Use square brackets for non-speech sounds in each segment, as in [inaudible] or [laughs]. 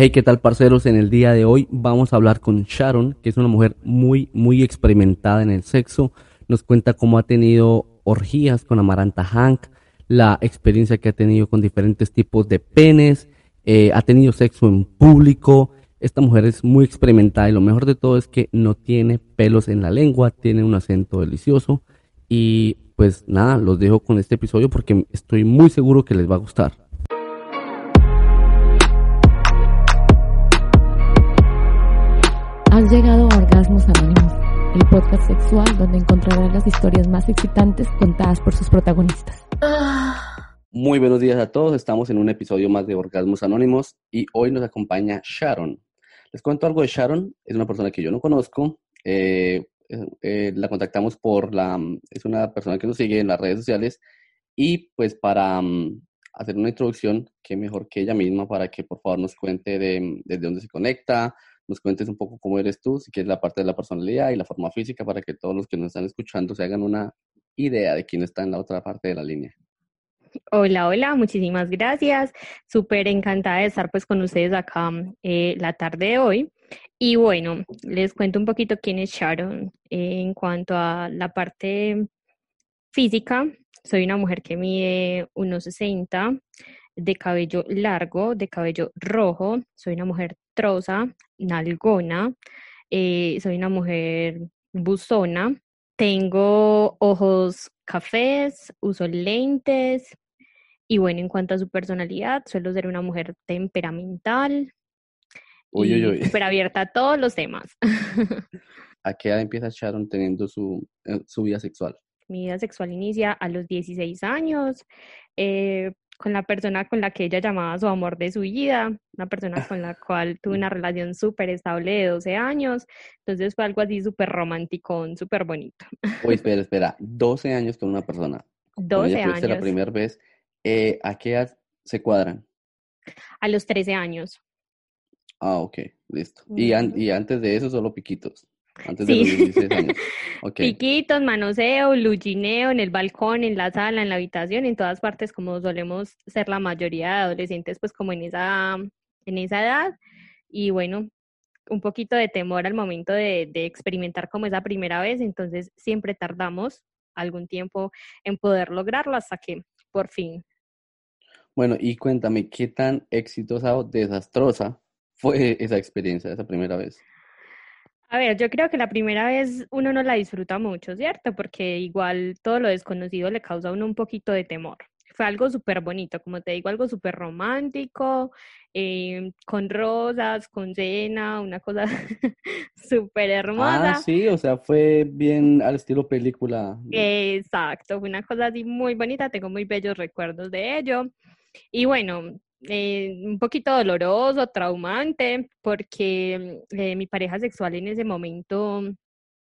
Hey, ¿qué tal parceros? En el día de hoy vamos a hablar con Sharon, que es una mujer muy, muy experimentada en el sexo. Nos cuenta cómo ha tenido orgías con Amaranta Hank, la experiencia que ha tenido con diferentes tipos de penes, eh, ha tenido sexo en público. Esta mujer es muy experimentada y lo mejor de todo es que no tiene pelos en la lengua, tiene un acento delicioso. Y pues nada, los dejo con este episodio porque estoy muy seguro que les va a gustar. Has llegado a Orgasmos Anónimos, el podcast sexual donde encontrarás las historias más excitantes contadas por sus protagonistas. Muy buenos días a todos, estamos en un episodio más de Orgasmos Anónimos y hoy nos acompaña Sharon. Les cuento algo de Sharon, es una persona que yo no conozco, eh, eh, la contactamos por la, es una persona que nos sigue en las redes sociales y pues para um, hacer una introducción, qué mejor que ella misma para que por favor nos cuente de, desde dónde se conecta, nos cuentes un poco cómo eres tú, si quieres la parte de la personalidad y la forma física para que todos los que nos están escuchando se hagan una idea de quién está en la otra parte de la línea. Hola, hola, muchísimas gracias. Súper encantada de estar pues con ustedes acá eh, la tarde de hoy. Y bueno, les cuento un poquito quién es Sharon. en cuanto a la parte física, soy una mujer que mide 1,60, de cabello largo, de cabello rojo, soy una mujer nalgona, eh, soy una mujer buzona, tengo ojos cafés, uso lentes y bueno, en cuanto a su personalidad, suelo ser una mujer temperamental uy, súper abierta a todos los temas. [laughs] ¿A qué edad empieza Sharon teniendo su, eh, su vida sexual? Mi vida sexual inicia a los 16 años. Eh, con la persona con la que ella llamaba su amor de su vida, una persona con la cual tuve una relación súper estable de 12 años, entonces fue algo así súper romántico, súper bonito. Uy, [laughs] espera, espera, 12 años con una persona. 12 años. la primera vez, eh, ¿a qué edad se cuadran? A los 13 años. Ah, ok, listo. y, y antes de eso solo piquitos. Antes sí. de los 16 años. [laughs] Okay. Piquitos, manoseo, lugineo en el balcón, en la sala, en la habitación, en todas partes, como solemos ser la mayoría de adolescentes, pues como en esa, en esa edad. Y bueno, un poquito de temor al momento de, de experimentar como esa primera vez, entonces siempre tardamos algún tiempo en poder lograrlo hasta que por fin. Bueno, y cuéntame, ¿qué tan exitosa o desastrosa fue esa experiencia, esa primera vez? A ver, yo creo que la primera vez uno no la disfruta mucho, ¿cierto? Porque igual todo lo desconocido le causa a uno un poquito de temor. Fue algo súper bonito, como te digo, algo súper romántico, eh, con rosas, con cena, una cosa [laughs] súper hermosa. Ah, sí, o sea, fue bien al estilo película. Exacto, fue una cosa así muy bonita, tengo muy bellos recuerdos de ello. Y bueno, eh, un poquito doloroso, traumante, porque eh, mi pareja sexual en ese momento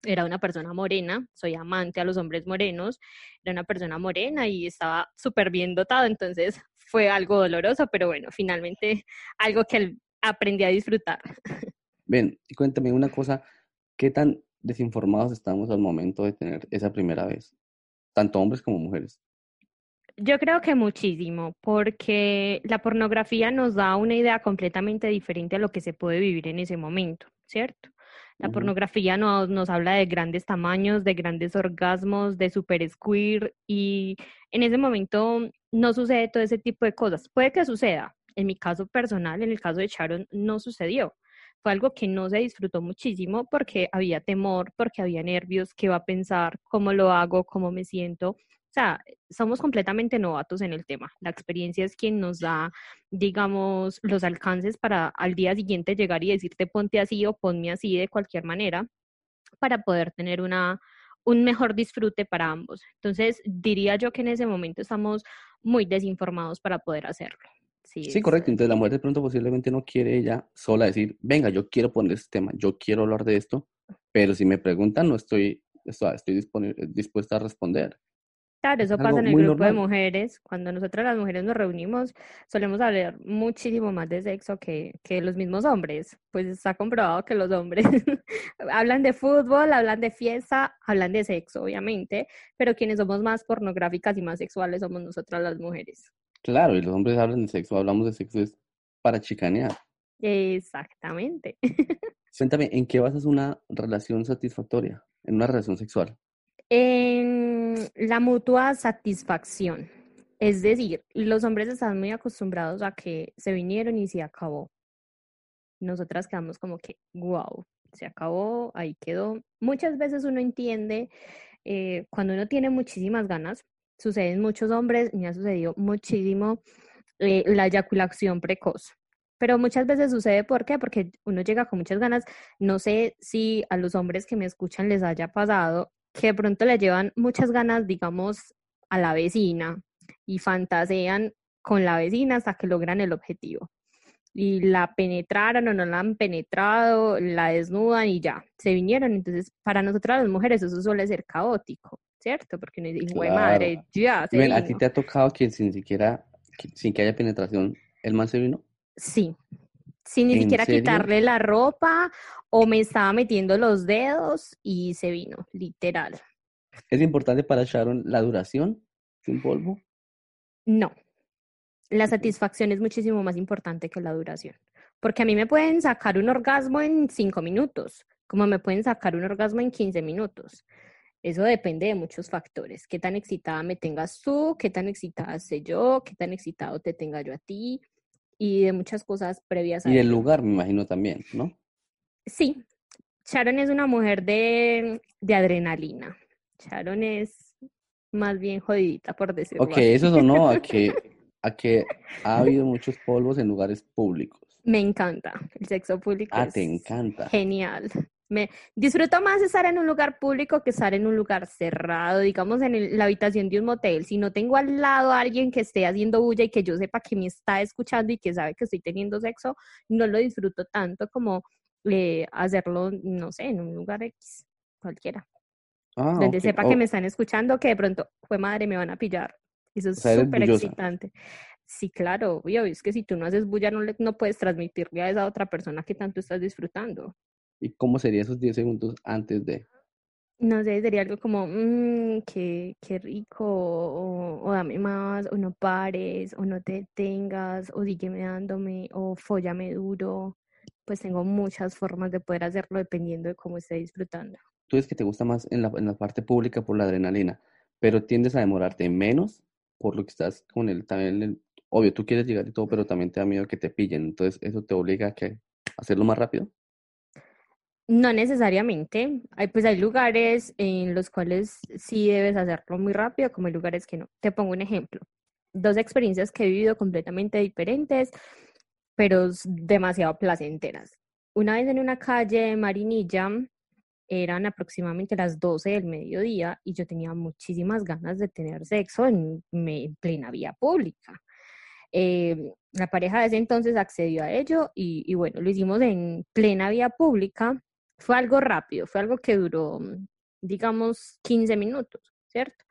era una persona morena, soy amante a los hombres morenos, era una persona morena y estaba súper bien dotado, entonces fue algo doloroso, pero bueno, finalmente algo que aprendí a disfrutar. [laughs] Ven, y cuéntame una cosa, ¿qué tan desinformados estamos al momento de tener esa primera vez? Tanto hombres como mujeres. Yo creo que muchísimo, porque la pornografía nos da una idea completamente diferente a lo que se puede vivir en ese momento, ¿cierto? La pornografía nos, nos habla de grandes tamaños, de grandes orgasmos, de super squirt, y en ese momento no sucede todo ese tipo de cosas. Puede que suceda. En mi caso personal, en el caso de Sharon, no sucedió. Fue algo que no se disfrutó muchísimo porque había temor, porque había nervios, qué va a pensar, cómo lo hago, cómo me siento. O sea, somos completamente novatos en el tema. La experiencia es quien nos da, digamos, los alcances para al día siguiente llegar y decirte ponte así o ponme así de cualquier manera para poder tener una, un mejor disfrute para ambos. Entonces, diría yo que en ese momento estamos muy desinformados para poder hacerlo. Sí, correcto. Entonces la mujer de pronto posiblemente no quiere ella sola decir, venga, yo quiero poner este tema, yo quiero hablar de esto, pero si me preguntan no estoy, estoy, disponi- dispuesta a responder. Claro, Es eso pasa en el grupo de mujeres. Cuando nosotras las mujeres nos reunimos, solemos hablar muchísimo más de sexo que, que los mismos hombres. Pues está comprobado que los hombres [laughs] hablan de fútbol, hablan de fiesta, hablan de sexo, obviamente, pero quienes somos más pornográficas y más sexuales somos nosotras las mujeres. Claro, y los hombres hablan de sexo, hablamos de sexo es para chicanear. Exactamente. Cuéntame, ¿en qué basas una relación satisfactoria, en una relación sexual? En la mutua satisfacción. Es decir, los hombres están muy acostumbrados a que se vinieron y se acabó. Nosotras quedamos como que, wow, se acabó, ahí quedó. Muchas veces uno entiende eh, cuando uno tiene muchísimas ganas, suceden muchos hombres, me ha sucedido muchísimo eh, la eyaculación precoz. Pero muchas veces sucede, ¿por qué? Porque uno llega con muchas ganas. No sé si a los hombres que me escuchan les haya pasado que de pronto le llevan muchas ganas, digamos, a la vecina y fantasean con la vecina hasta que logran el objetivo. Y la penetraron o no la han penetrado, la desnudan y ya, se vinieron. Entonces, para nosotras las mujeres eso suele ser caótico, ¿cierto? Porque no dice, madre, ya. Se ¿A ti te ha tocado que sin siquiera, sin que haya penetración, el man se vino? Sí, sin ni siquiera quitarle la ropa o me estaba metiendo los dedos y se vino, literal. ¿Es importante para Sharon la duración de un polvo? No. La satisfacción es muchísimo más importante que la duración. Porque a mí me pueden sacar un orgasmo en cinco minutos, como me pueden sacar un orgasmo en 15 minutos. Eso depende de muchos factores. Qué tan excitada me tengas tú, qué tan excitada sé yo, qué tan excitado te tenga yo a ti, y de muchas cosas previas a Y el lugar, me imagino también, ¿no? Sí. Sharon es una mujer de, de adrenalina. Sharon es más bien jodidita, por decirlo Ok, eso sonó a [laughs] que, a que ha habido muchos polvos en lugares públicos. Me encanta. El sexo público. Ah, te encanta. Genial. Me disfruto más estar en un lugar público que estar en un lugar cerrado, digamos en la habitación de un motel. Si no tengo al lado a alguien que esté haciendo bulla y que yo sepa que me está escuchando y que sabe que estoy teniendo sexo, no lo disfruto tanto como eh, hacerlo, no sé, en un lugar X, cualquiera. Ah, donde sepa que oh. me están escuchando, que de pronto, fue madre, me van a pillar. Eso es súper excitante. Sí, claro, obvio, es que si tú no haces bulla, no, le, no puedes transmitirle a esa otra persona que tanto estás disfrutando. ¿Y cómo sería esos 10 segundos antes de? No sé, sería algo como, mmm, qué, qué rico, o, dame más, o no pares, o no te detengas, o sígueme dándome, o follame duro. Pues tengo muchas formas de poder hacerlo dependiendo de cómo esté disfrutando. Tú es que te gusta más en la, en la parte pública por la adrenalina, pero tiendes a demorarte menos por lo que estás con el, también, obvio, tú quieres llegar y todo, pero también te da miedo que te pillen, entonces eso te obliga a, que, a hacerlo más rápido. No necesariamente. Hay, pues hay lugares en los cuales sí debes hacerlo muy rápido, como hay lugares que no. Te pongo un ejemplo. Dos experiencias que he vivido completamente diferentes, pero demasiado placenteras. Una vez en una calle de Marinilla, eran aproximadamente las 12 del mediodía y yo tenía muchísimas ganas de tener sexo en, plena vía pública. Eh, la pareja de ese entonces accedió a ello y, y, bueno, lo hicimos en plena vía pública fue algo rápido, fue algo que duró, mm, digamos, 15 minutos, ¿cierto?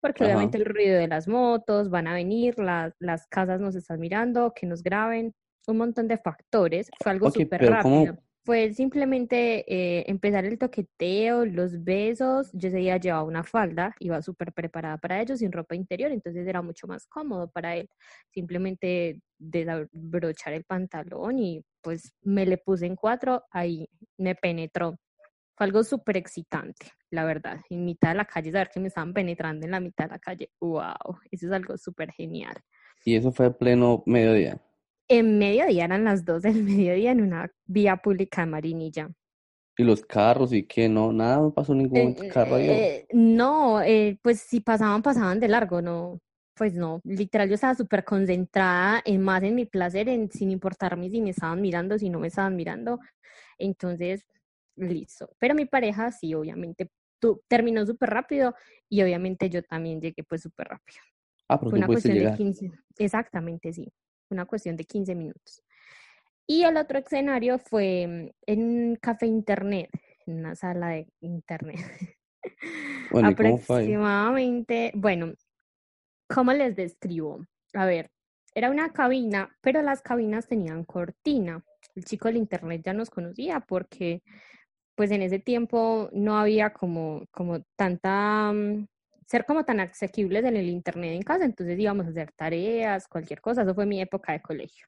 Porque obviamente el ruido de las motos, van a venir, las casas nos están mirando, que nos graben, un montón de factores. Fue algo súper rápido fue simplemente eh, empezar el toqueteo, los besos. Yo ese día llevaba una falda, iba súper preparada para ello, sin ropa interior, entonces era mucho más cómodo para él. Simplemente desabrochar el pantalón y pues me le puse en cuatro, ahí me penetró. Fue algo súper excitante, la verdad. En mitad de la calle, saber que me estaban penetrando en la mitad de la calle, wow, eso es algo súper genial. ¿Y eso fue pleno mediodía? En mediodía, eran las dos del [laughs] mediodía en una vía pública de Marinilla. ¿Y los carros y qué? No, nada, no pasó ningún eh, carro ahí. Eh, no, eh, pues si pasaban, pasaban de largo, no. Pues no, literal yo estaba súper concentrada en más en mi placer, en, sin importarme si me estaban mirando, si no me estaban mirando. Entonces, listo. Pero mi pareja sí, obviamente, tú, terminó súper rápido y obviamente yo también llegué pues súper rápido. Ah, pero Fue una cuestión de 15. Exactamente, sí una cuestión de 15 minutos. Y el otro escenario fue mm, en un café internet, en una sala de internet. [laughs] Bueno, Aproximadamente, bueno, ¿cómo les describo? A ver, era una cabina, pero las cabinas tenían cortina. El chico del internet ya nos conocía porque pues en ese tiempo no había como, como tanta mm, ser como tan asequibles en el internet en casa, entonces íbamos a hacer tareas, cualquier cosa, eso fue mi época de colegio.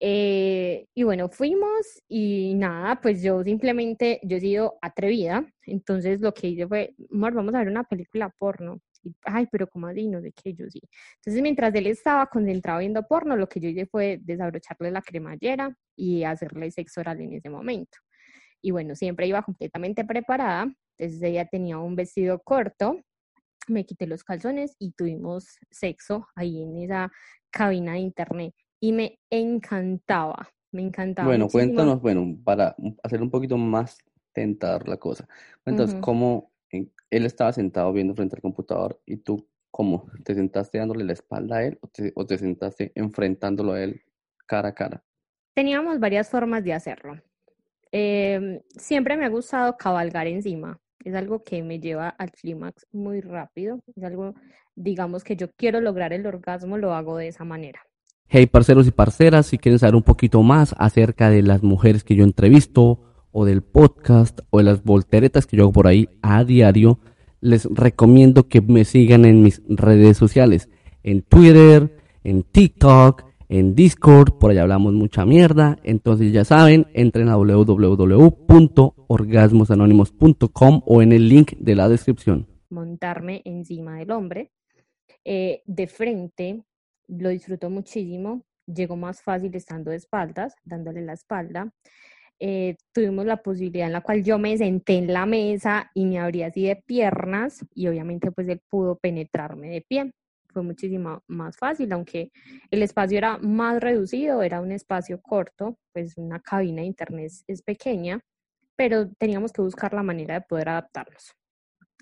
Eh, y bueno, fuimos y nada, pues yo simplemente, yo he sido atrevida, entonces lo que hice fue, amor, vamos a ver una película porno. Y, Ay, pero como así, no sé qué, yo sí. Entonces mientras él estaba concentrado viendo porno, lo que yo hice fue desabrocharle la cremallera y hacerle sexo oral en ese momento. Y bueno, siempre iba completamente preparada, entonces ella tenía un vestido corto, me quité los calzones y tuvimos sexo ahí en esa cabina de internet y me encantaba, me encantaba. Bueno, muchísimo. cuéntanos, bueno, para hacer un poquito más tentador la cosa. Cuéntanos cómo él estaba sentado viendo frente al computador y tú, ¿cómo? ¿Te sentaste dándole la espalda a él o te, o te sentaste enfrentándolo a él cara a cara? Teníamos varias formas de hacerlo. Em, siempre me ha gustado cabalgar encima. Es algo que me lleva al clímax muy rápido. Es algo, digamos, que yo quiero lograr el orgasmo, lo hago de esa manera. Hey, parceros y parceras, si quieren saber un poquito más acerca de las mujeres que yo entrevisto, o del podcast, o de las volteretas que yo hago por ahí a diario, les recomiendo que me sigan en mis redes sociales, en Twitter, en TikTok, en Discord, por allá hablamos mucha mierda, entonces ya saben, entren a www.orgasmosanónimos.com o en el link de la descripción. montarme encima del hombre. Eh, de frente lo disfruto muchísimo, llegó más fácil estando de espaldas, dándole la espalda. Eh, tuvimos la posibilidad en la cual yo me senté en la mesa y me abrí así de piernas y obviamente pues él pudo penetrarme de pie. Fue muchísimo más fácil, aunque el espacio era más reducido, era un espacio corto, pues una cabina de internet es, pequeña, pero teníamos que buscar la manera de poder adaptarnos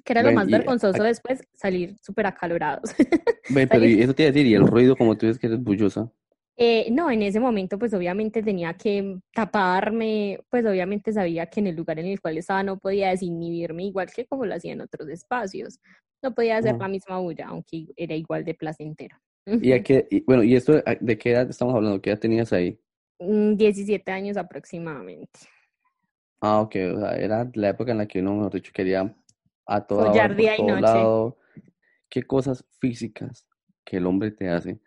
que era lo más vergonzoso a- después, salir súper acalorados. [laughs] Ve, pero y eso te iba a decir, y el ruido, como tú dices que eres bullosa. Eh, no, en ese momento pues obviamente tenía que taparme, pues obviamente sabía que en el lugar en el cual estaba no podía desinhibirme igual que como lo hacía en otros espacios. No podía hacer la misma bulla, aunque era igual de placentero. ¿Y a [laughs] qué, y, bueno, y esto, a- ¿de qué edad estamos hablando? ¿Qué edad tenías ahí? Mm, 17 años aproximadamente. Ah, ok, o sea, era la época en la que uno, mejor dicho, quería a toda hora, por día y todo noche. lado. ¿Qué cosas físicas que el hombre te hace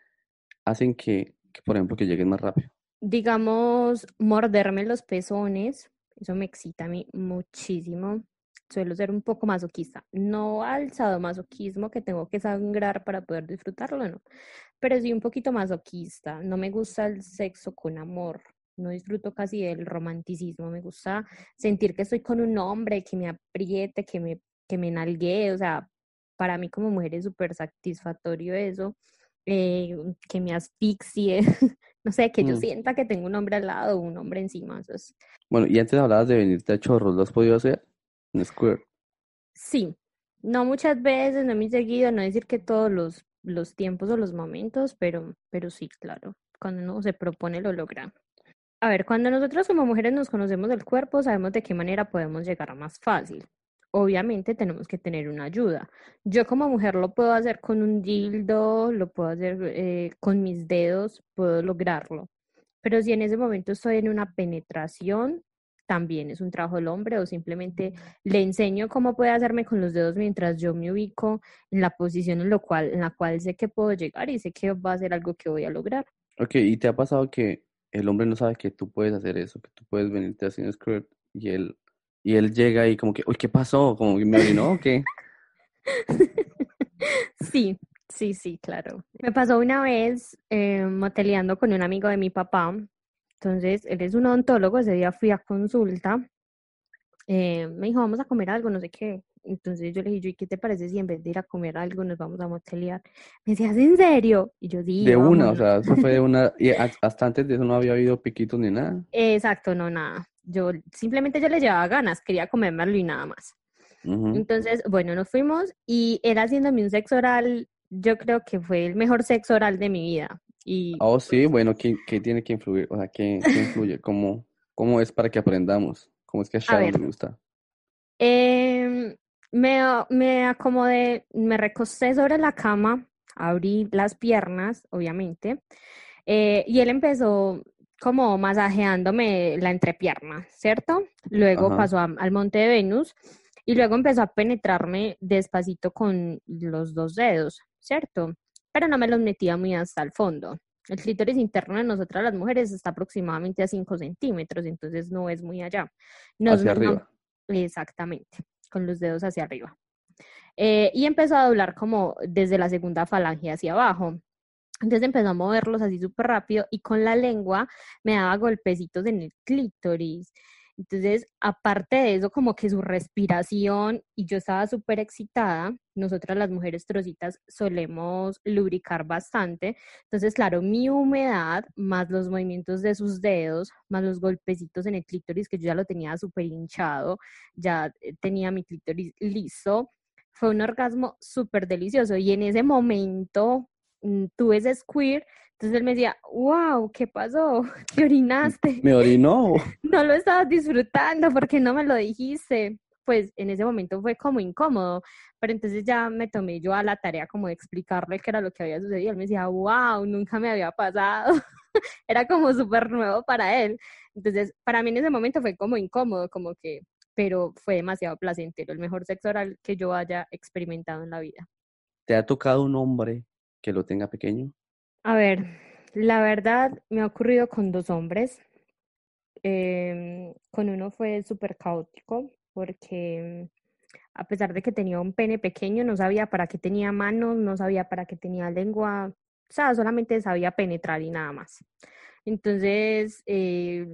hacen que, que, por ejemplo, que llegues más rápido? digamos, morderme los pezones, eso me excita a mí muchísimo. Suelo ser un poco masoquista, no al sadomasoquismo que tengo que sangrar para poder disfrutarlo, no, pero sí un poquito masoquista. No me gusta el sexo con amor, no disfruto casi del romanticismo, me gusta sentir que estoy con un hombre, que me apriete, que me, que me nalguee, o sea, para mí como mujer es súper satisfactorio eso, eh, que me asfixie, [laughs] no sé, que yo Mm. sienta que tengo un hombre al lado, un hombre encima, eso es- Bueno, y antes hablabas de venirte a chorros, ¿lo has podido hacer? Square. Sí, no muchas veces, no muy seguido, no decir que todos los, los tiempos o los momentos, pero, pero sí, claro, cuando uno se propone lo logra. A ver, cuando nosotros como mujeres nos conocemos del cuerpo, sabemos de qué manera podemos llegar más fácil. Obviamente tenemos que tener una ayuda. Yo como mujer lo puedo hacer con un dildo, lo puedo hacer eh, con mis dedos, puedo lograrlo. Pero si en ese momento estoy en una penetración, también es un trabajo del hombre o simplemente le enseño cómo puede hacerme con los dedos mientras yo me ubico en la posición en, lo cual, en la cual sé que puedo llegar y sé que va a ser algo que voy a lograr. Ok, ¿y te ha pasado que el hombre no sabe que tú puedes hacer eso, que tú puedes venirte en Square y él, y él llega y como que, uy, ¿qué pasó? Como que me orinó o qué? [laughs] Sí, sí, sí, claro. Me pasó una vez eh, moteleando con un amigo de mi papá. Entonces, él es un odontólogo, ese día fui a consulta. eh, me dijo, vamos a comer algo, no sé qué. Entonces yo le dije, "Yo, ¿y qué te parece si en vez de ir a comer algo nos vamos a motelear? Me decía, ¿es en serio? Y yo, sí, De una, o vámonos". sea, eso fue de [laughs] una, y has- hasta antes de eso no había habido piquitos ni nada. Exacto, no, nada. Yo simplemente yo le llevaba ganas, quería comérmelo y nada más. Entonces, bueno, nos fuimos y él haciéndome un sexo oral, yo creo que fue el mejor sexo oral de mi vida. Y Oh, sí, bueno, ¿qué, qué tiene que influir? O sea, ¿qué, qué influye? ¿Cómo, cómo es para que aprendamos? ¿Cómo es que a Sharon le gusta? em, me, me acomodé, me recosté sobre la cama, abrí las piernas, obviamente, eh, y él empezó como masajeándome la entrepierna, ¿cierto? Luego Ajá. pasó a- al monte de Venus y luego empezó a penetrarme despacito con los dos dedos, ¿cierto? Pero no me los metía muy hasta el fondo. El clítoris interno de nosotras las mujeres está aproximadamente a 5 centímetros, entonces no es muy allá. hacia arriba. Exactamente, con los dedos hacia arriba. Eh, y empezó a doblar como desde la segunda falange hacia abajo. Entonces empezó a moverlos así súper rápido y con la lengua me daba golpecitos en el clítoris. Entonces, aparte de eso, como que su respiración, y yo estaba súper excitada, nosotras las mujeres trocitas solemos lubricar bastante. Entonces, claro, mi humedad, más los movimientos de sus dedos, más los golpecitos en el clítoris, que yo ya lo tenía súper hinchado, ya eh, tenía mi clítoris listo, fue un orgasmo súper delicioso. Y en ese momento mm, tuve ese squirt entonces él me decía, wow, ¿qué pasó? [laughs] ¿Qué orinaste? Me orinó. [laughs] No lo estabas disfrutando porque no me lo dijiste. Pues en ese momento fue como incómodo, pero entonces ya me tomé yo a la tarea como de explicarle qué era lo que había sucedido. Él me decía, wow, nunca me había pasado. [laughs] era como súper nuevo para él. Entonces, para mí en ese momento fue como incómodo, como que, pero fue demasiado placentero, el mejor sexo oral que yo haya experimentado en la vida. ¿Te ha tocado un hombre que lo tenga pequeño? A ver, la verdad me ha ocurrido con dos hombres. Em, con uno fue súper caótico porque a pesar de que tenía un pene pequeño, no sabía para qué tenía manos, no sabía para qué tenía lengua, o sea, solamente sabía penetrar y nada más. Entonces, eh,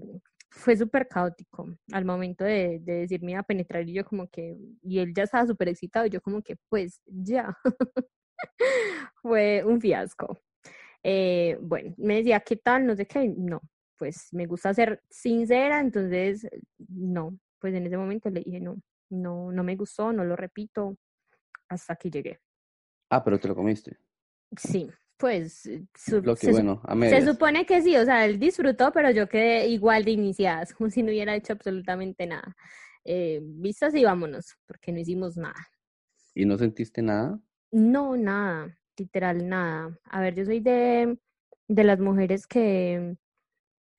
fue súper caótico al momento de, de decirme a penetrar y yo como que, y él ya estaba súper excitado y yo como que, pues ya. [laughs] [laughs] fue un fiasco. Eh, bueno, me decía, ¿qué tal? No sé qué. No, pues me gusta ser sincera, entonces no, pues en ese momento le dije, no, no, no me gustó, no lo repito, hasta que llegué. Ah, pero te lo comiste. Sí, pues lo que, se, bueno, se supone que sí, o sea, él disfrutó, pero yo quedé igual de iniciadas, [laughs] como si no hubiera hecho absolutamente nada. Eh, vistas y vámonos, porque no hicimos nada. ¿Y no sentiste nada? No, nada literal nada. A ver, yo soy de, de las mujeres que,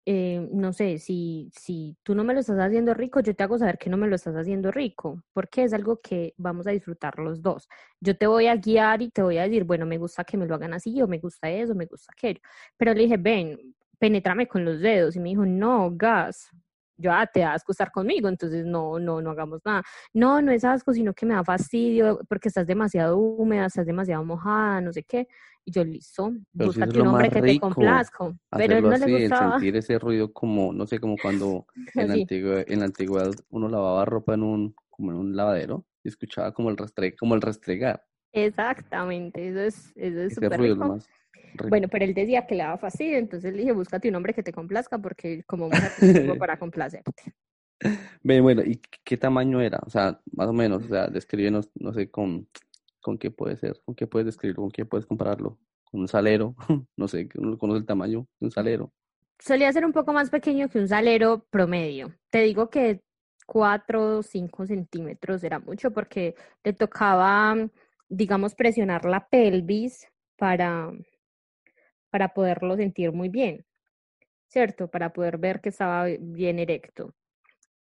eh, no sé, si, si tú no me lo estás haciendo rico, yo te hago saber que no me lo estás haciendo rico, porque es algo que vamos a disfrutar los dos. Yo te voy a guiar y te voy a decir, bueno, me gusta que me lo hagan así, o me gusta eso, me gusta aquello. Pero le dije, ven, penetrame con los dedos. Y me dijo, no, gas, yo, ah, te da asco estar conmigo, entonces no, no, no hagamos nada. No, no es asco, sino que me da fastidio porque estás demasiado húmeda, estás demasiado mojada, no sé qué. Y yo, listo, búscate un hombre que te complazca. Pero él no le gustaba. sentir ese ruido como, no sé, como cuando [laughs] en, la antigüedad, en la antigüedad uno lavaba ropa en un, como en un lavadero y escuchaba como el, rastre, como el rastregar. Exactamente, eso es, eso es súper rico. Bueno, pero él decía que le daba fastidio, entonces le dije, búscate un hombre que te complazca porque como mujer tengo [laughs] para complacerte. Bien, bueno, ¿y qué tamaño era? O sea, más o menos, o sea, descríbenos, no sé, con, con qué puede ser, con qué puedes describirlo, con qué puedes compararlo, con un salero, [laughs] no sé, uno conoce el tamaño de un salero. Solía ser un poco más pequeño que un salero promedio. Te digo que 4 o 5 centímetros era mucho porque le tocaba, digamos, presionar la pelvis para, para poderlo sentir muy bien, ¿cierto? Para poder ver que estaba bien erecto.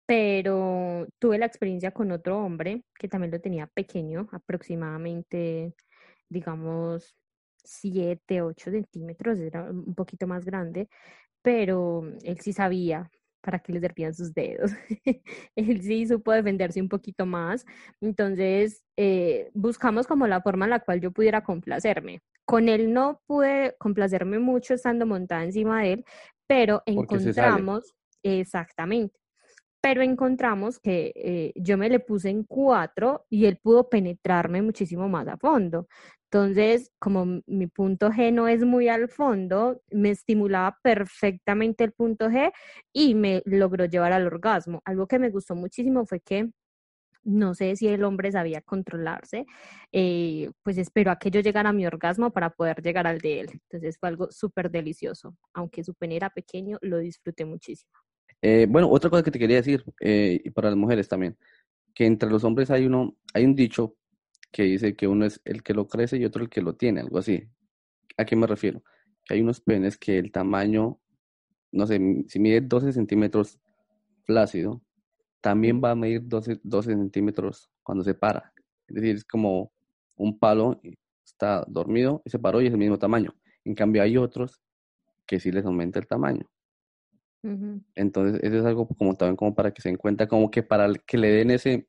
Pero tuve la experiencia con otro hombre que también lo tenía pequeño, aproximadamente, digamos, 7, 8 centímetros, era un poquito más grande, pero él sí sabía para qué le servían sus dedos. [laughs] él sí supo defenderse un poquito más. Entonces, eh, buscamos como la forma en la cual yo pudiera complacerme. Con él no pude complacerme mucho estando montada encima de él, pero encontramos, exactamente, pero encontramos que eh, yo me le puse en cuatro y él pudo penetrarme muchísimo más a fondo. Entonces, como mi punto G no es muy al fondo, me estimulaba perfectamente el punto G y me logró llevar al orgasmo. Algo que me gustó muchísimo fue que no sé si el hombre sabía controlarse, eh, pues esperó a que yo llegara a mi orgasmo para poder llegar al de él. Entonces fue algo súper delicioso. Aunque su pene era pequeño, lo disfruté muchísimo. Eh, bueno, otra cosa que te quería decir, eh, y para las mujeres también, que entre los hombres hay uno, hay un dicho que dice que uno es el que lo crece y otro el que lo tiene, algo así. ¿A qué me refiero? Que hay unos penes que el tamaño, no sé, si mide 12 centímetros flácido, también va a medir 12, 12 centímetros cuando se para. Es decir, es como un palo, está dormido y se paró y es el mismo tamaño. En cambio, hay otros que sí les aumenta el tamaño. Entonces, eso es algo como también como para que se den cuenta, como que para que le den ese,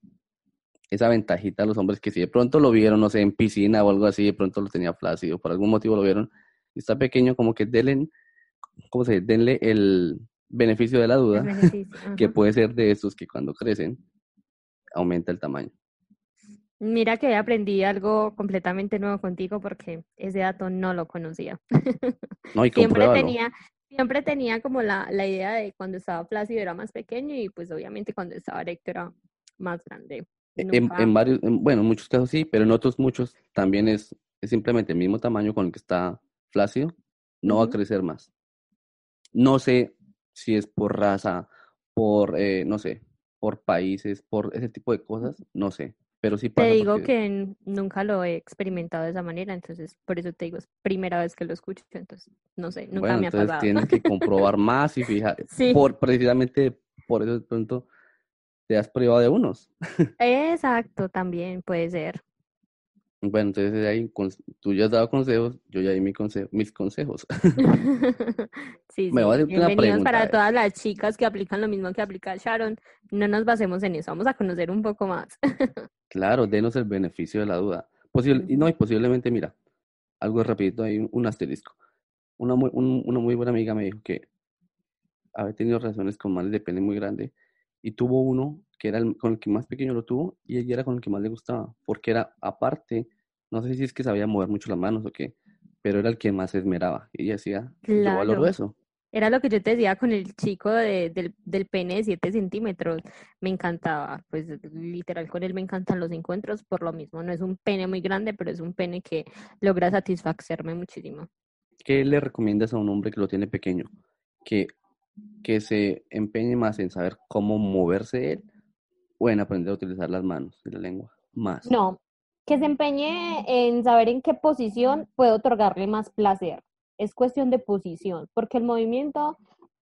esa ventajita a los hombres que si de pronto lo vieron, no sé, en piscina o algo así, de pronto lo tenía flácido, por algún motivo lo vieron, y está pequeño, como que denle, ¿cómo se dice? Denle el beneficio de la duda, [laughs] que puede ser de estos que cuando crecen aumenta el tamaño. Mira que aprendí algo completamente nuevo contigo porque ese dato no lo conocía. No, y [laughs] Siempre tenía, siempre tenía como la, la idea de cuando estaba flácido era más pequeño y pues obviamente cuando estaba erecto era más grande. En, Nunca- en varios, en- bueno, en muchos casos sí, pero en otros muchos también es, es simplemente el mismo tamaño con el que está flácido, no va a crecer más. No sé si es por raza, por, eh, no sé, por países, por ese tipo de cosas, no sé, pero sí Te digo porque- que nunca lo he experimentado de esa manera, entonces por eso te digo, es primera vez que lo escucho, entonces no sé, nunca bueno, me ha entonces pasado. tienes que comprobar [laughs] más y fijar, Sí. por, precisamente por eso de pronto te has privado de unos. [laughs] Exacto, también puede ser. Bueno, entonces ahí cons- tú ya has dado consejos, yo ya di mi mis consejos. [laughs] Sí, Me sí, voy a hacer una bienvenidos pregunta, para todas las chicas que aplican lo mismo que aplica Sharon. No nos basemos en eso, vamos a conocer un poco más. [laughs] Claro, denos el beneficio de la duda. Posible, y no, y posiblemente, mira, algo rapidito, hay un, un asterisco. Una muy, un- una muy buena amiga me dijo que había tenido relaciones con males de pene muy grande y tuvo uno que era el, con el que más pequeño lo tuvo y ella era con el que más le gustaba, porque era aparte, no sé si es que sabía mover mucho las manos o qué, pero era el que más se esmeraba. Y ella decía, yo valoro Claro. eso. Era lo que yo te decía con el chico de- del, del pene de 7 centímetros. Me encantaba, pues literal con él me encantan los encuentros por lo mismo. No es un pene muy grande, pero es un pene que logra satisfacerme muchísimo. ¿Qué le recomiendas a un hombre que lo tiene pequeño? Que, que se empeñe más en saber cómo moverse él o en aprender a utilizar las manos y la lengua. Más. No, que se empeñe en saber en qué posición puede otorgarle más placer. Es cuestión de posición, porque el movimiento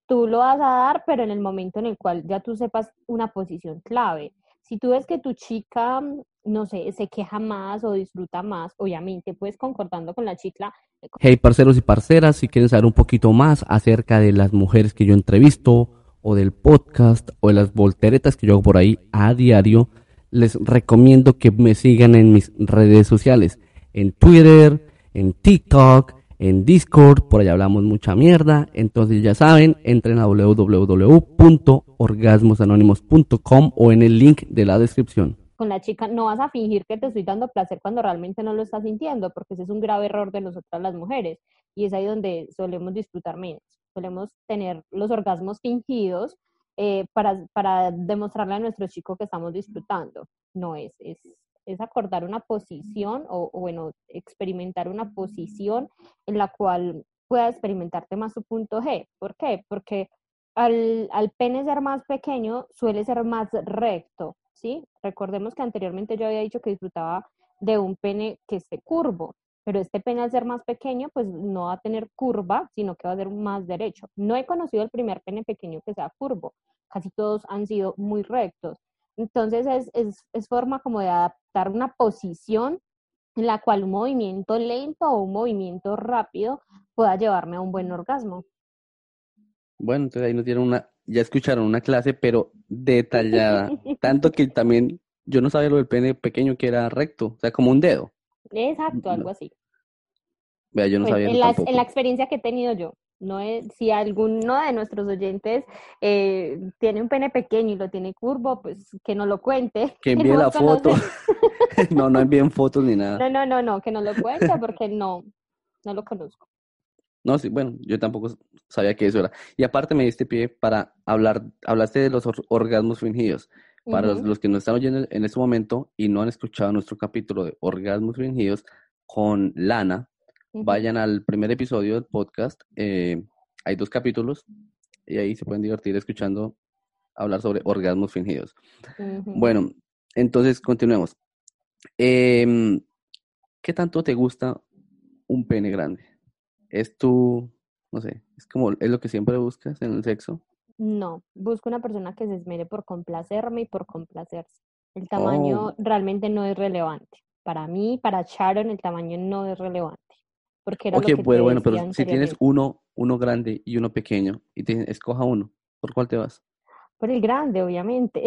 tú lo vas a dar, pero en el momento en el cual ya tú sepas una posición clave. Si tú ves que tu chica, no sé, se queja más o disfruta más, obviamente, pues concordando con la chica, Hey, parceros y parceras, si quieren saber un poquito más acerca de las mujeres que yo entrevisto, o del podcast, o de las volteretas que yo hago por ahí a diario, les recomiendo que me sigan en mis redes sociales, en Twitter, en TikTok, en Discord, por allá hablamos mucha mierda, entonces ya saben, entren a www.orgasmosanónimos.com o en el link de la descripción. con la chica, no vas a fingir que te estoy dando placer cuando realmente no lo estás sintiendo, porque ese es un grave error de nosotras las mujeres. Y es ahí donde solemos disfrutar menos. Solemos tener los orgasmos fingidos eh, para, para demostrarle a nuestro chico que estamos disfrutando. No es, es, es acordar una posición o, o, bueno, experimentar una posición en la cual pueda experimentarte más su punto G. ¿Por qué? Porque al, al pene ser más pequeño suele ser más recto, ¿sí? Recordemos que anteriormente yo había dicho que disfrutaba de un pene que esté curvo, pero este pene al ser más pequeño, pues no va a tener curva, sino que va a ser más derecho. No he conocido el primer pene pequeño que sea curvo, casi todos han sido muy rectos. Entonces es, es, es forma como de adaptar una posición en la cual un movimiento lento o un movimiento rápido pueda llevarme a un buen orgasmo. Bueno, entonces ahí nos dieron una, ya escucharon una clase, pero [laughs] detallada. Tanto que también yo no sabía lo del pene pequeño que era recto, o sea, como un dedo. Exacto, algo así. Vea, yo no Pues, sabía en, en la experiencia que he tenido yo, no es, si alguno de nuestros oyentes eh, tiene un pene pequeño y lo tiene curvo, pues que no lo cuente. [laughs] Que envíe la foto. [laughs] [laughs] no, no envíen fotos ni nada. No, no, no, no, que no lo cuente porque no, no lo conozco. No, sí, bueno, yo tampoco sabía que eso era. Y aparte me diste pie para hablar, hablaste de los or- orgasmos fingidos. Para los, que nos están oyendo en este momento y no han escuchado nuestro capítulo de orgasmos fingidos con Lana, vayan al primer episodio del podcast. eh, hay dos capítulos y ahí se pueden divertir escuchando hablar sobre orgasmos fingidos. Bueno, entonces continuemos. Em, ¿qué tanto te gusta un pene grande? ¿Es tu, no sé, es como, es lo que siempre buscas en el sexo? No, busco una persona que se esmere por complacerme y por complacerse. El tamaño Oh. realmente no es relevante. Para mí, para Sharon, el tamaño no es relevante. porque era Ok, lo que te bueno, pero si tienes uno, uno grande y uno pequeño, y te escoja uno, ¿por cuál te vas? Por el grande, obviamente.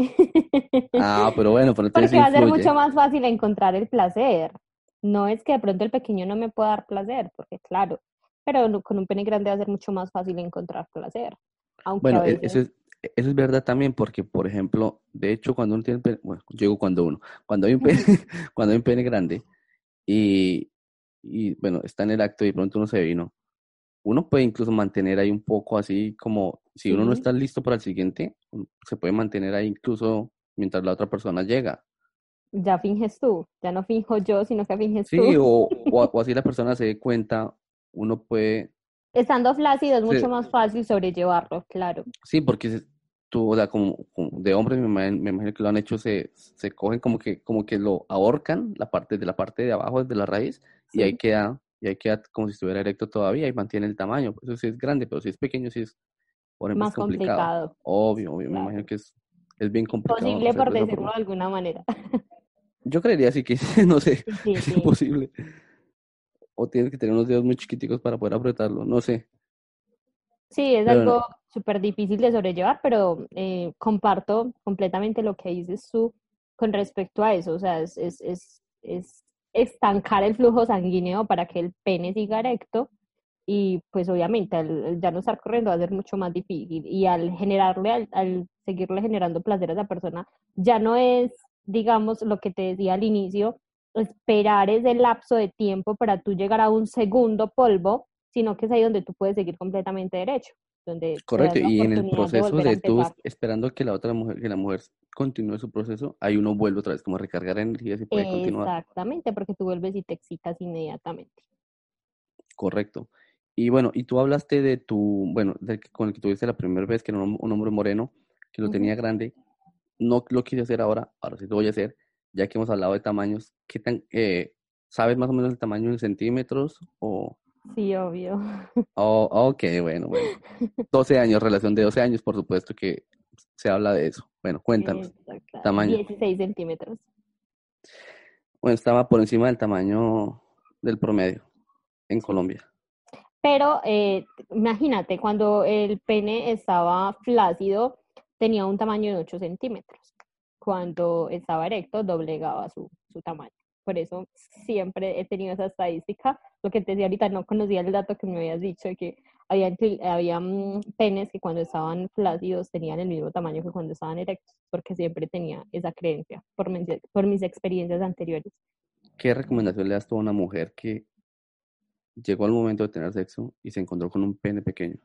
Ah, pero bueno, pero [laughs] Porque va a ser mucho más fácil encontrar el placer. No es que de pronto el pequeño no me pueda dar placer, porque claro, pero con un pene grande va a ser mucho más fácil encontrar placer. Aunque Bueno, e- eso veces, es, eso es verdad también, porque, por ejemplo, de hecho, cuando uno tiene pene, bueno, digo cuando uno, cuando hay un pene, [laughs] [laughs] cuando hay un pene grande y, y, bueno, está en el acto y de pronto uno se vino, uno puede incluso mantener ahí un poco así como, si uno no Sí. está listo para el siguiente, se puede mantener ahí incluso mientras la otra persona llega. ya finges tú, ya no finjo yo, sino que finges Sí, tú. o, o, [laughs] o así la persona se dé cuenta, uno puede, Estando flácido es Sí. mucho más fácil sobrellevarlo, claro. sí, porque tú, o sea, como, como de hombres, me imagino, me imagino que lo han hecho, se, se cogen como que, como que lo ahorcan, la parte de la parte de abajo, desde la raíz, y ahí queda, y ahí queda como si estuviera erecto todavía y mantiene el tamaño. Eso sí es grande, pero si es pequeño, sí es, por ejemplo, Más complicado. complicado. Obvio, obvio, me imagino que es, es bien complicado Posible por decirlo de alguna manera. Yo creería sí que, [laughs] no sé, Sí, es imposible. O tienes que tener unos dedos muy chiquiticos para poder apretarlo, no sé. Sí, es Pero algo súper difícil de sobrellevar, pero eh, comparto completamente lo que dices tú con respecto a eso. O sea, es, es, es, es estancar el flujo sanguíneo para que el pene siga erecto y pues obviamente al, al ya no estar corriendo va a ser mucho más difícil y al generarle, al, al seguirle generando placer a esa persona, ya no es, digamos, lo que te decía al inicio, esperar ese lapso de tiempo para tú llegar a un segundo polvo, sino que es ahí donde tú puedes seguir completamente derecho, donde Correcto, y en el de proceso a de tú esperando que la otra mujer, que la mujer continúe su proceso, ahí uno vuelve otra vez como a recargar energías y puede continuar. Exactamente, porque tú vuelves y te excitas inmediatamente. Correcto. Y bueno, y tú hablaste de tu, bueno, del que- con el que tuviste la primera vez, que era un, un hombre moreno, que lo tenía grande. No lo quise hacer ahora, ahora sí lo voy a hacer, ya que hemos hablado de tamaños. ¿Qué tan, eh, sabes más o menos el tamaño en centímetros? O, Sí, obvio. [laughs] oh, ok, bueno, bueno. 12 años, relación de 12 años, por supuesto que se habla de eso. Bueno, cuéntanos. Exacto. Tamaño. 16 centímetros. Bueno, estaba por encima del tamaño del promedio en Colombia. Pero eh, imagínate, cuando el pene estaba flácido, tenía un tamaño de 8 centímetros. Cuando estaba erecto, doblegaba su, su tamaño. Por eso siempre he tenido esa estadística. Lo que te decía ahorita, no conocía el dato que me habías dicho, de que había, había penes que cuando estaban flácidos tenían el mismo tamaño que cuando estaban erectos, porque siempre tenía esa creencia por, mis- por mis experiencias anteriores. ¿Qué recomendación le das tú a una mujer que llegó al momento de tener sexo y se encontró con un pene pequeño?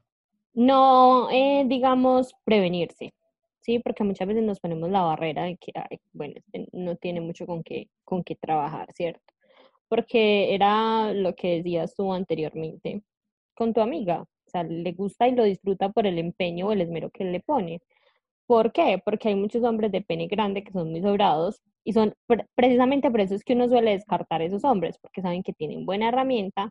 no, eh, digamos, prevenirse, ¿sí? Porque muchas veces nos ponemos la barrera de que, bueno, no tiene mucho con qué, con qué trabajar, ¿cierto? Porque era lo que decías tú anteriormente con tu amiga, o sea, le gusta y lo disfruta por el empeño o el esmero que le pone. ¿Por qué? Porque hay muchos hombres de pene grande que son muy sobrados y son pre- precisamente por eso es que uno suele descartar a esos hombres, porque saben que tienen buena herramienta,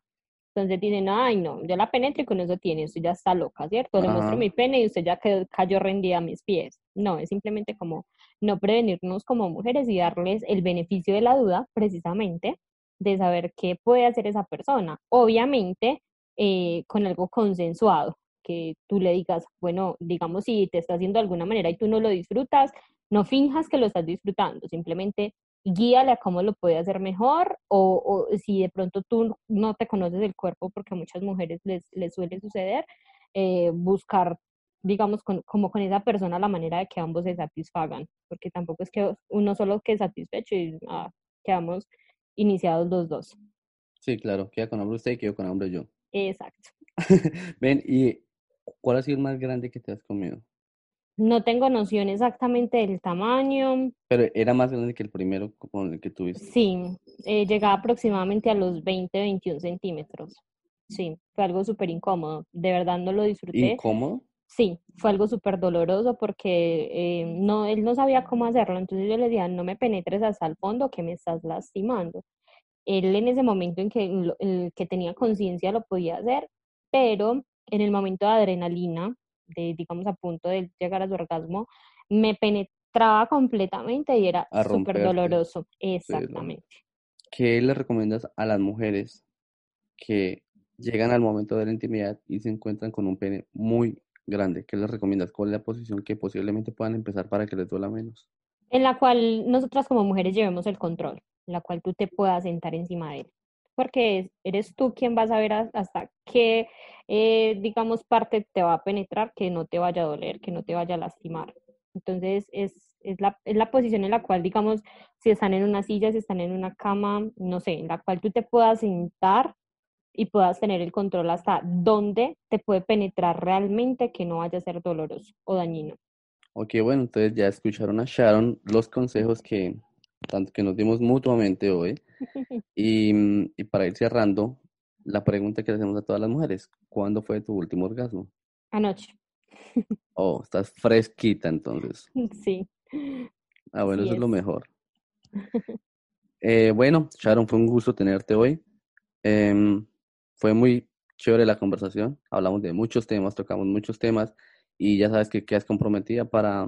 entonces dicen, ay no, yo la penetro y con eso tiene, usted ya está loca, ¿cierto? Le muestro mi pene y usted ya quedó- cayó rendida a mis pies. No, es simplemente como no prevenirnos como mujeres y darles el beneficio de la duda, precisamente, de saber qué puede hacer esa persona. Obviamente, eh, con algo consensuado, que tú le digas, bueno, digamos, si te está haciendo de alguna manera y tú no lo disfrutas, no finjas que lo estás disfrutando, simplemente guíale a cómo lo puede hacer mejor o, o si de pronto tú no te conoces el cuerpo, porque a muchas mujeres les, les suele suceder, eh, buscar, digamos, con, como con esa persona la manera de que ambos se satisfagan, porque tampoco es que uno solo quede satisfecho y ah, quedamos iniciados los dos. Sí, claro, queda con hombre usted y quedo con hombre yo. Exacto. [laughs] Ven, ¿y cuál ha sido el más grande que te has comido? No tengo noción exactamente del tamaño. Pero era más grande que el primero con el que tuviste. Sí, eh, llegaba aproximadamente a los 20, 21 centímetros. Sí, fue algo súper incómodo. De verdad no lo disfruté. ¿Incómodo? Sí, fue algo súper doloroso porque eh, no, él no sabía cómo hacerlo. Entonces yo le decía, no me penetres hasta el fondo que me estás lastimando. Él en ese momento en que, lo- en que tenía conciencia lo podía hacer, pero en el momento de adrenalina, de digamos a punto de llegar a su orgasmo, me penetraba completamente y era súper doloroso. lo- Exactamente. ¿Qué le recomiendas a las mujeres que llegan al momento de la intimidad y se encuentran con un pene muy grande. ¿Qué les recomiendas? ¿Cuál es la posición que posiblemente puedan empezar para que les duela menos? En la cual nosotras como mujeres llevemos el control, en la cual tú te puedas sentar encima de él. Porque eres tú quien vas a ver hasta qué, eh, digamos, parte te va a penetrar, que no te vaya a doler, que no te vaya a lastimar. Entonces, es, es, la, es la posición en la cual, digamos, si están en una silla, si están en una cama, no sé, en la cual tú te puedas sentar y puedas tener el control hasta dónde te puede penetrar realmente que no vaya a ser doloroso o dañino. Ok, bueno, entonces ya escucharon a Sharon los consejos que, tanto que nos dimos mutuamente hoy. [laughs] Y, y para ir cerrando, la pregunta que le hacemos a todas las mujeres, ¿cuándo fue tu último orgasmo? Anoche. [laughs] Oh, estás fresquita entonces. Sí. Ah, bueno, eso es. lo mejor. [laughs] Eh, bueno, Sharon, fue un gusto tenerte hoy. Em, fue muy chévere la conversación. Hablamos de muchos temas, tocamos muchos temas y ya sabes que quedas comprometida para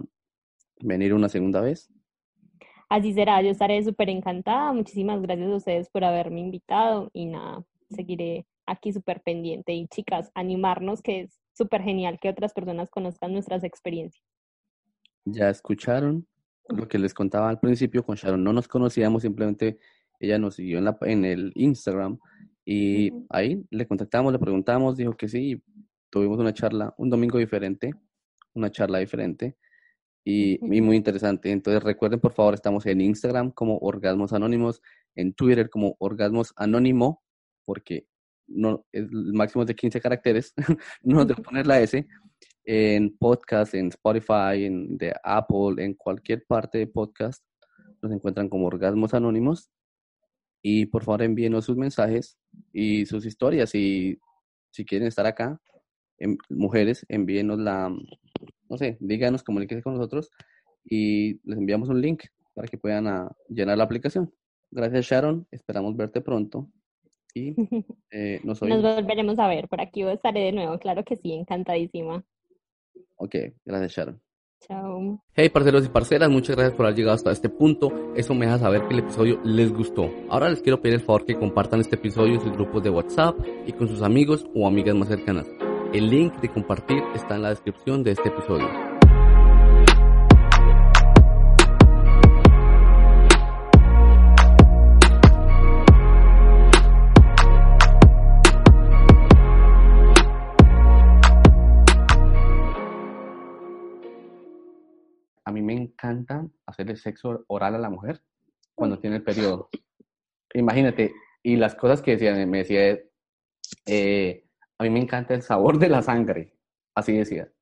venir una segunda vez. Así será, yo estaré súper encantada. Muchísimas gracias a ustedes por haberme invitado y nada, seguiré aquí súper pendiente. Y chicas, animarnos que es súper genial que otras personas conozcan nuestras experiencias. Ya escucharon lo que les contaba al principio con Sharon. No nos conocíamos, simplemente ella nos siguió en, la, en el Instagram y ahí le contactamos, le preguntamos, dijo que sí, tuvimos una charla, un domingo diferente, una charla diferente y, muy interesante. Entonces recuerden, por favor, estamos en Instagram como Orgasmos Anónimos, en Twitter como Orgasmos Anónimo, porque no, el máximo es de 15 caracteres, [laughs] no debo poner la S, en podcast, en Spotify, en de Apple, en cualquier parte de podcast, nos encuentran como Orgasmos Anónimos. Y por favor envíenos sus mensajes y sus historias. Y si quieren estar acá, en, mujeres, envíenos la, no sé, díganos, comuníquense con nosotros y les enviamos un link para que puedan a, ah, llenar la aplicación. Gracias Sharon, esperamos verte pronto y [laughs] eh, nos, nos volveremos a ver, por aquí yo estaré de nuevo, claro que sí, encantadísima. Ok, gracias Sharon. Chao. Hey parceros y parceras, muchas gracias por haber llegado hasta este punto. Eso me deja saber que el episodio les gustó. Ahora les quiero pedir el favor que compartan este episodio en sus grupos de WhatsApp y con sus amigos o amigas más cercanas. El link de compartir está en la descripción de este episodio. a mí me encanta hacerle sexo oral a la mujer cuando tiene el periodo. Imagínate, y las cosas que me decía, eh, a mí me encanta el sabor de la sangre, así decía.